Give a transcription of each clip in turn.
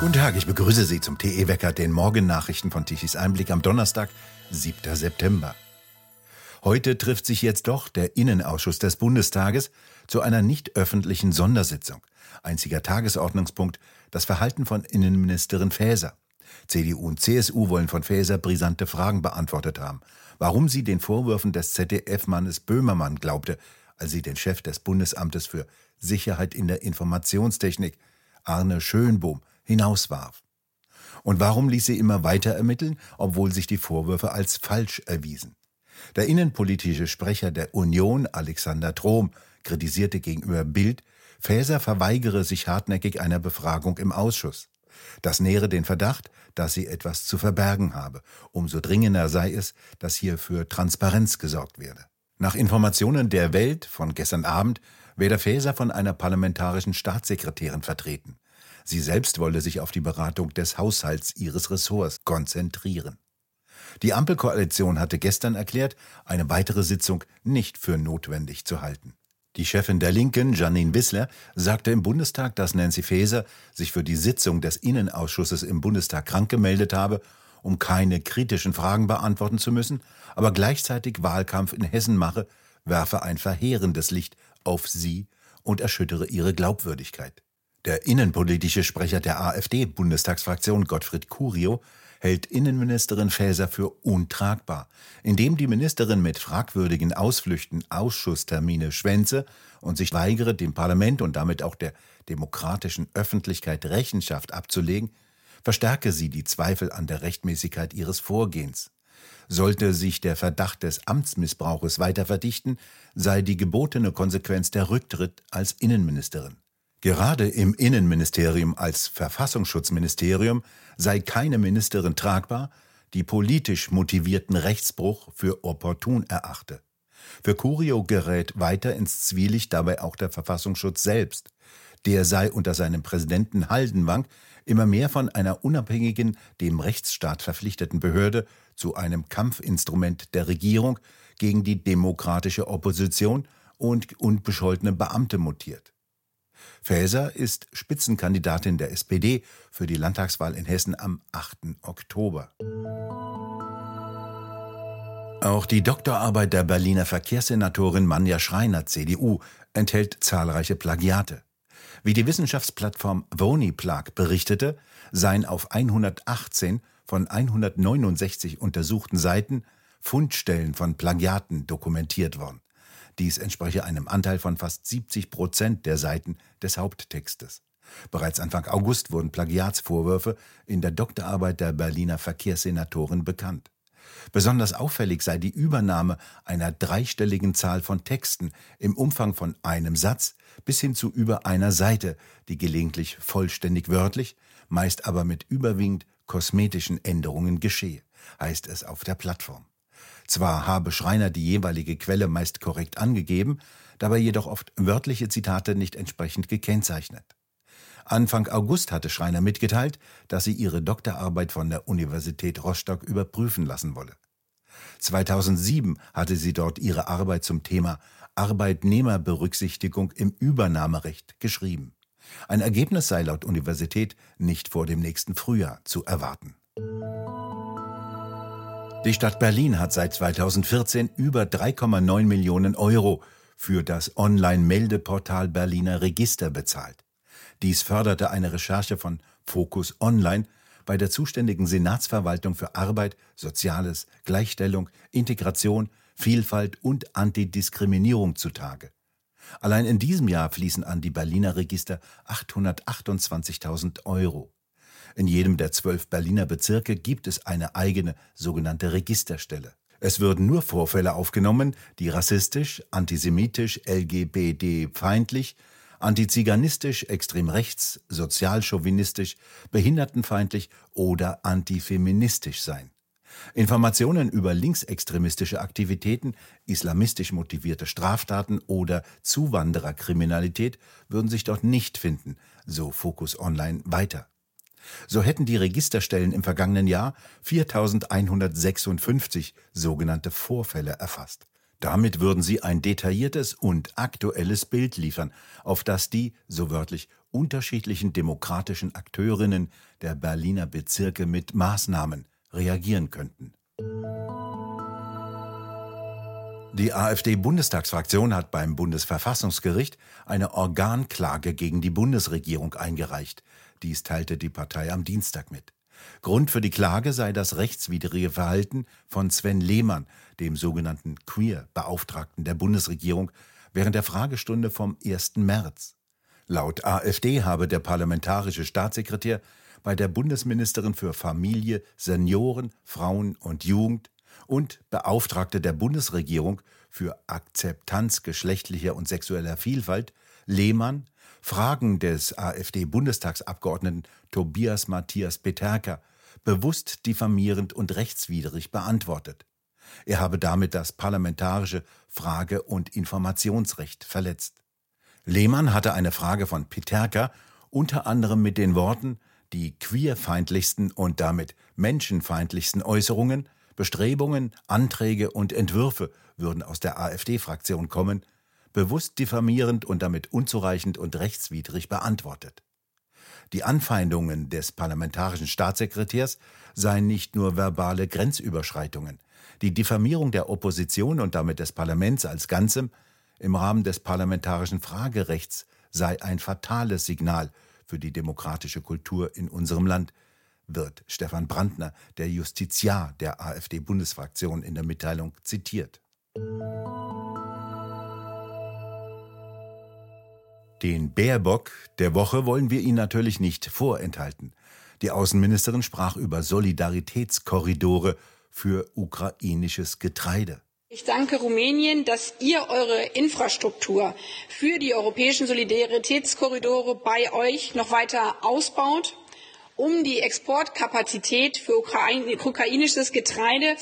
Guten Tag, ich begrüße Sie zum TE-Wecker, den Morgennachrichten von Tichys Einblick am Donnerstag, 7. September. Heute trifft sich jetzt doch der Innenausschuss des Bundestages zu einer nicht öffentlichen Sondersitzung. Einziger Tagesordnungspunkt das Verhalten von Innenministerin Faeser. CDU und CSU wollen von Faeser brisante Fragen beantwortet haben. Warum sie den Vorwürfen des ZDF-Mannes Böhmermann glaubte, als sie den Chef des Bundesamtes für Sicherheit in der Informationstechnik, Arne Schönbohm, hinauswarf. Und warum ließ sie immer weiter ermitteln, obwohl sich die Vorwürfe als falsch erwiesen? Der innenpolitische Sprecher der Union, Alexander Trom, kritisierte gegenüber Bild, Faeser verweigere sich hartnäckig einer Befragung im Ausschuss. Das nähere den Verdacht, dass sie etwas zu verbergen habe. Umso dringender sei es, dass hier für Transparenz gesorgt werde. Nach Informationen der Welt von gestern Abend werde Faeser von einer parlamentarischen Staatssekretärin vertreten. Sie selbst wolle sich auf die Beratung des Haushalts ihres Ressorts konzentrieren. Die Ampelkoalition hatte gestern erklärt, eine weitere Sitzung nicht für notwendig zu halten. Die Chefin der Linken, Janine Wissler, sagte im Bundestag, dass Nancy Faeser sich für die Sitzung des Innenausschusses im Bundestag krank gemeldet habe, um keine kritischen Fragen beantworten zu müssen, aber gleichzeitig Wahlkampf in Hessen mache, werfe ein verheerendes Licht auf sie und erschüttere ihre Glaubwürdigkeit. Der innenpolitische Sprecher der AfD-Bundestagsfraktion Gottfried Curio hält Innenministerin Faeser für untragbar, indem die Ministerin mit fragwürdigen Ausflüchten Ausschusstermine schwänze und sich weigere, dem Parlament und damit auch der demokratischen Öffentlichkeit Rechenschaft abzulegen, verstärke sie die Zweifel an der Rechtmäßigkeit ihres Vorgehens. Sollte sich der Verdacht des Amtsmissbrauches weiter verdichten, sei die gebotene Konsequenz der Rücktritt als Innenministerin. Gerade im Innenministerium als Verfassungsschutzministerium sei keine Ministerin tragbar, die politisch motivierten Rechtsbruch für opportun erachte. Für Curio gerät weiter ins Zwielicht dabei auch der Verfassungsschutz selbst. Der sei unter seinem Präsidenten Haldenwang immer mehr von einer unabhängigen, dem Rechtsstaat verpflichteten Behörde zu einem Kampfinstrument der Regierung gegen die demokratische Opposition und unbescholtene Beamte mutiert. Faeser ist Spitzenkandidatin der SPD für die Landtagswahl in Hessen am 8. Oktober. Auch die Doktorarbeit der Berliner Verkehrssenatorin Manja Schreiner, CDU, enthält zahlreiche Plagiate. Wie die Wissenschaftsplattform Voniplag berichtete, seien auf 118 von 169 untersuchten Seiten Fundstellen von Plagiaten dokumentiert worden. Dies entspreche einem Anteil von fast 70 Prozent der Seiten des Haupttextes. Bereits Anfang August wurden Plagiatsvorwürfe in der Doktorarbeit der Berliner Verkehrssenatorin bekannt. Besonders auffällig sei die Übernahme einer dreistelligen Zahl von Texten im Umfang von einem Satz bis hin zu über einer Seite, die gelegentlich vollständig wörtlich, meist aber mit überwiegend kosmetischen Änderungen geschehe, heißt es auf der Plattform. Zwar habe Schreiner die jeweilige Quelle meist korrekt angegeben, dabei jedoch oft wörtliche Zitate nicht entsprechend gekennzeichnet. Anfang August hatte Schreiner mitgeteilt, dass sie ihre Doktorarbeit von der Universität Rostock überprüfen lassen wolle. 2007 hatte sie dort ihre Arbeit zum Thema Arbeitnehmerberücksichtigung im Übernahmerecht geschrieben. Ein Ergebnis sei laut Universität nicht vor dem nächsten Frühjahr zu erwarten. Die Stadt Berlin hat seit 2014 über 3,9 Millionen Euro für das Online-Meldeportal Berliner Register bezahlt. Dies förderte eine Recherche von Focus Online bei der zuständigen Senatsverwaltung für Arbeit, Soziales, Gleichstellung, Integration, Vielfalt und Antidiskriminierung zutage. Allein in diesem Jahr fließen an die Berliner Register 828.000 Euro. In jedem der zwölf Berliner Bezirke gibt es eine eigene sogenannte Registerstelle. Es würden nur Vorfälle aufgenommen, die rassistisch, antisemitisch, LGBT-feindlich, antiziganistisch, extrem rechts, sozialchauvinistisch, behindertenfeindlich oder antifeministisch seien. Informationen über linksextremistische Aktivitäten, islamistisch motivierte Straftaten oder Zuwandererkriminalität würden sich dort nicht finden, so Focus Online weiter. So hätten die Registerstellen im vergangenen Jahr 4156 sogenannte Vorfälle erfasst. Damit würden sie ein detailliertes und aktuelles Bild liefern, auf das die, so wörtlich, unterschiedlichen demokratischen Akteurinnen der Berliner Bezirke mit Maßnahmen reagieren könnten. Die AfD-Bundestagsfraktion hat beim Bundesverfassungsgericht eine Organklage gegen die Bundesregierung eingereicht. Dies teilte die Partei am Dienstag mit. Grund für die Klage sei das rechtswidrige Verhalten von Sven Lehmann, dem sogenannten Queer-Beauftragten der Bundesregierung, während der Fragestunde vom 1. März. Laut AfD habe der parlamentarische Staatssekretär bei der Bundesministerin für Familie, Senioren, Frauen und Jugend und Beauftragte der Bundesregierung für Akzeptanz geschlechtlicher und sexueller Vielfalt, Lehmann, Fragen des AfD-Bundestagsabgeordneten Tobias Matthias Peterka bewusst diffamierend und rechtswidrig beantwortet. Er habe damit das parlamentarische Frage- und Informationsrecht verletzt. Lehmann hatte eine Frage von Peterka unter anderem mit den Worten, die queerfeindlichsten und damit menschenfeindlichsten Äußerungen Bestrebungen, Anträge und Entwürfe würden aus der AfD-Fraktion kommen, bewusst diffamierend und damit unzureichend und rechtswidrig beantwortet. Die Anfeindungen des parlamentarischen Staatssekretärs seien nicht nur verbale Grenzüberschreitungen. Die Diffamierung der Opposition und damit des Parlaments als Ganzem im Rahmen des parlamentarischen Fragerechts sei ein fatales Signal für die demokratische Kultur in unserem Land, wird Stefan Brandner, der Justiziar der AfD-Bundesfraktion, in der Mitteilung zitiert. Den Bärbock der Woche wollen wir Ihnen natürlich nicht vorenthalten. Die Außenministerin sprach über Solidaritätskorridore für ukrainisches Getreide. Ich danke Rumänien, dass ihr eure Infrastruktur für die europäischen Solidaritätskorridore bei euch noch weiter ausbaut um die Exportkapazität für ukrainisches Getreide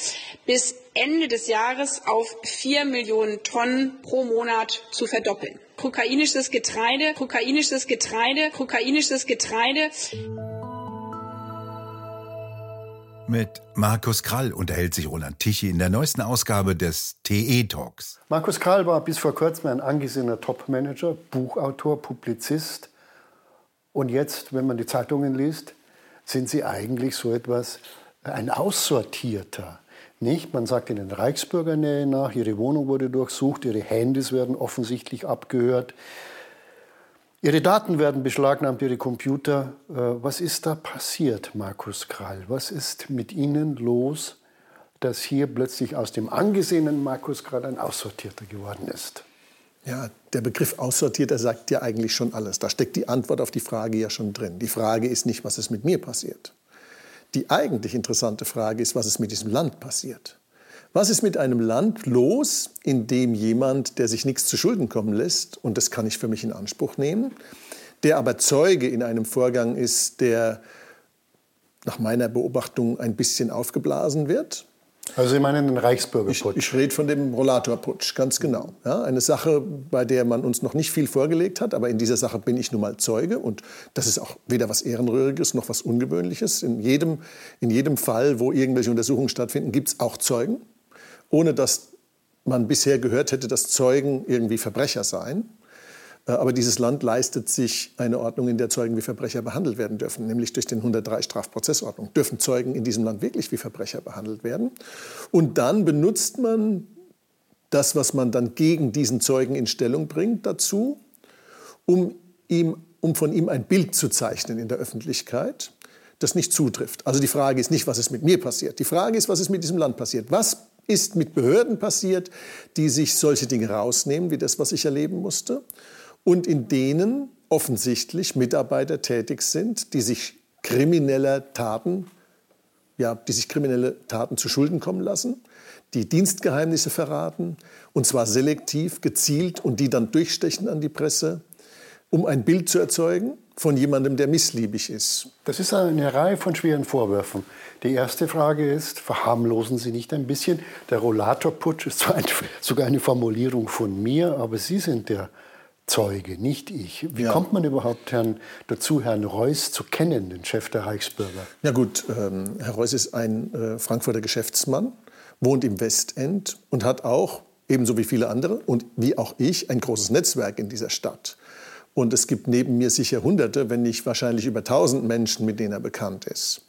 bis Ende des Jahres auf vier Millionen Tonnen pro Monat zu verdoppeln. Ukrainisches Getreide, ukrainisches Getreide, ukrainisches Getreide. Mit Markus Krall unterhält sich Roland Tichy in der neuesten Ausgabe des TE Talks. Markus Krall war bis vor kurzem ein angesehener Topmanager, Buchautor, Publizist. Und jetzt, wenn man die Zeitungen liest, sind sie eigentlich so etwas, äh, ein Aussortierter. Nicht? Man sagt ihnen Reichsbürgernähe nach, ihre Wohnung wurde durchsucht, ihre Handys werden offensichtlich abgehört, ihre Daten werden beschlagnahmt, ihre Computer. Äh, was ist da passiert, Markus Krall? Was ist mit Ihnen los, dass hier plötzlich aus dem angesehenen Markus Krall ein Aussortierter geworden ist? Ja, der Begriff Aussortierter sagt ja eigentlich schon alles. Da steckt die Antwort auf die Frage ja schon drin. Die Frage ist nicht, was ist mit mir passiert. Die eigentlich interessante Frage ist, was ist mit diesem Land passiert. Was ist mit einem Land los, in dem jemand, der sich nichts zu Schulden kommen lässt, und das kann ich für mich in Anspruch nehmen, der aber Zeuge in einem Vorgang ist, der nach meiner Beobachtung ein bisschen aufgeblasen wird, also Sie meinen den Reichsbürgerputsch? Ich, ich rede von dem Rollatorputsch, ganz genau. Ja, eine Sache, bei der man uns noch nicht viel vorgelegt hat, aber in dieser Sache bin ich nun mal Zeuge und das ist auch weder was Ehrenrühriges noch was Ungewöhnliches. In jedem, in jedem Fall, wo irgendwelche Untersuchungen stattfinden, gibt es auch Zeugen, ohne dass man bisher gehört hätte, dass Zeugen irgendwie Verbrecher seien. Äh, aber dieses Land leistet sich eine Ordnung, in der Zeugen wie Verbrecher behandelt werden dürfen, nämlich durch den 103 Strafprozessordnung. Dürfen Zeugen in diesem Land wirklich wie Verbrecher behandelt werden? Und dann benutzt man das, was man dann gegen diesen Zeugen in Stellung bringt, dazu, um, ihm, um von ihm ein Bild zu zeichnen in der Öffentlichkeit, das nicht zutrifft. Also die Frage ist nicht, was ist mit mir passiert. Die Frage ist, was ist mit diesem Land passiert. Was ist mit Behörden passiert, die sich solche Dinge rausnehmen, wie das, was ich erleben musste? Und in denen offensichtlich Mitarbeiter tätig sind, die sich krimineller Taten, ja, die sich kriminelle Taten zu Schulden kommen lassen, die Dienstgeheimnisse verraten, und zwar selektiv, gezielt und die dann durchstechen an die Presse, um ein Bild zu erzeugen von jemandem, der missliebig ist. Das ist eine Reihe von schweren Vorwürfen. Die erste Frage ist, verharmlosen Sie nicht ein bisschen? Der Rollatorputsch ist zwar sogar eine Formulierung von mir, aber Sie sind der Zeuge, nicht ich. Wie ja. kommt man überhaupt Herrn, dazu, Herrn Reuss zu kennen, den Chef der Reichsbürger? Ja gut, ähm, Herr Reuss ist ein äh, Frankfurter Geschäftsmann, wohnt im Westend und hat auch, ebenso wie viele andere und wie auch ich, ein großes Netzwerk in dieser Stadt. Und es gibt neben mir sicher Hunderte, wenn nicht wahrscheinlich über tausend Menschen, mit denen er bekannt ist.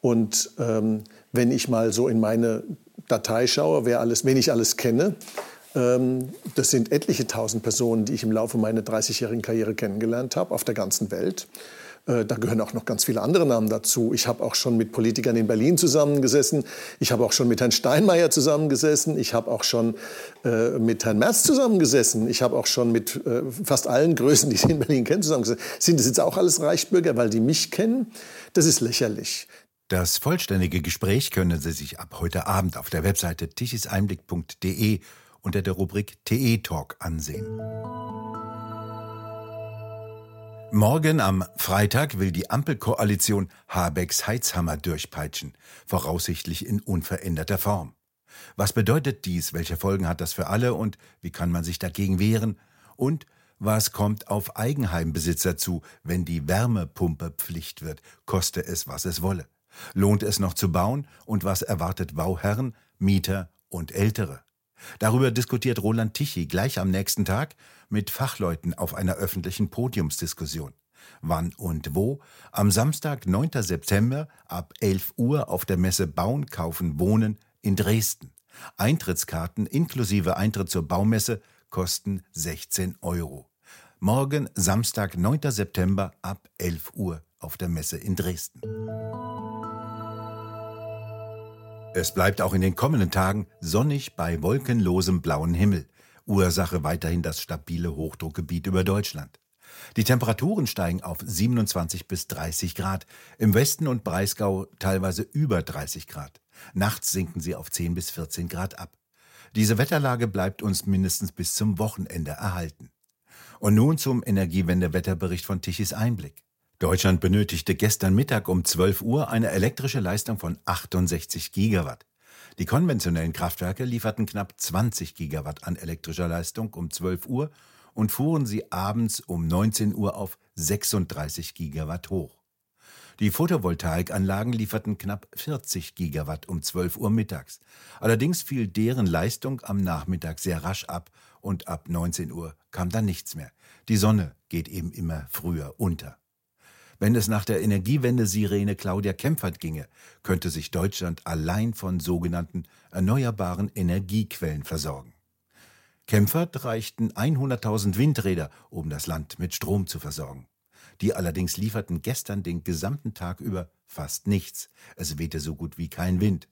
Und ähm, wenn ich mal so in meine Datei schaue, wer alles, wen ich alles kenne, das sind etliche tausend Personen, die ich im Laufe meiner 30-jährigen Karriere kennengelernt habe, auf der ganzen Welt. Äh, da gehören auch noch ganz viele andere Namen dazu. Ich habe auch schon mit Politikern in Berlin zusammengesessen. Ich habe auch schon mit Herrn Steinmeier zusammengesessen. Ich habe auch schon äh, mit Herrn Merz zusammengesessen. Ich habe auch schon mit äh, fast allen Größen, die Sie in Berlin kennen, zusammengesessen. Sind das jetzt auch alles Reichsbürger, weil die mich kennen? Das ist lächerlich. Das vollständige Gespräch können Sie sich ab heute Abend auf der Webseite tichiseinblick.de unter der Rubrik TE Talk ansehen. Morgen am Freitag will die Ampelkoalition Habecks Heizhammer durchpeitschen, voraussichtlich in unveränderter Form. Was bedeutet dies? Welche Folgen hat das für alle und wie kann man sich dagegen wehren? Und was kommt auf Eigenheimbesitzer zu, wenn die Wärmepumpe Pflicht wird, koste es, was es wolle? Lohnt es noch zu bauen und was erwartet Bauherren, Mieter und Ältere? Darüber diskutiert Roland Tichy gleich am nächsten Tag mit Fachleuten auf einer öffentlichen Podiumsdiskussion. Wann und wo? Am Samstag, 9. September ab 11 Uhr auf der Messe Bauen, Kaufen, Wohnen in Dresden. Eintrittskarten inklusive Eintritt zur Baumesse kosten 16 Euro. Morgen, Samstag, 9. September ab 11 Uhr auf der Messe in Dresden. Es bleibt auch in den kommenden Tagen sonnig bei wolkenlosem blauen Himmel. Ursache weiterhin das stabile Hochdruckgebiet über Deutschland. Die Temperaturen steigen auf 27 bis 30 Grad, im Westen und Breisgau teilweise über 30 Grad. Nachts sinken sie auf 10 bis 14 Grad ab. Diese Wetterlage bleibt uns mindestens bis zum Wochenende erhalten. Und nun zum Energiewendewetterbericht von Tichys Einblick. Deutschland benötigte gestern Mittag um 12 Uhr eine elektrische Leistung von 68 Gigawatt. Die konventionellen Kraftwerke lieferten knapp 20 Gigawatt an elektrischer Leistung um 12 Uhr und fuhren sie abends um 19 Uhr auf 36 Gigawatt hoch. Die Photovoltaikanlagen lieferten knapp 40 Gigawatt um 12 Uhr mittags. Allerdings fiel deren Leistung am Nachmittag sehr rasch ab und ab 19 Uhr kam dann nichts mehr. Die Sonne geht eben immer früher unter. Wenn es nach der Energiewende-Sirene Claudia Kempfert ginge, könnte sich Deutschland allein von sogenannten erneuerbaren Energiequellen versorgen. Kempfert reichten 100.000 Windräder, um das Land mit Strom zu versorgen. Die allerdings lieferten gestern den gesamten Tag über fast nichts. Es wehte so gut wie kein Wind.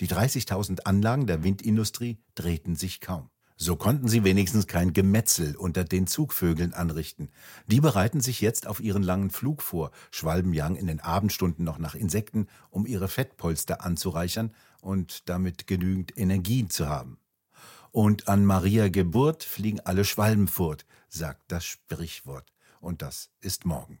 Die 30.000 Anlagen der Windindustrie drehten sich kaum. So konnten sie wenigstens kein Gemetzel unter den Zugvögeln anrichten. Die bereiten sich jetzt auf ihren langen Flug vor, schwalben jagen in den Abendstunden noch nach Insekten, um ihre Fettpolster anzureichern und damit genügend Energie zu haben. Und an Maria Geburt fliegen alle Schwalben fort, sagt das Sprichwort. Und das ist morgen.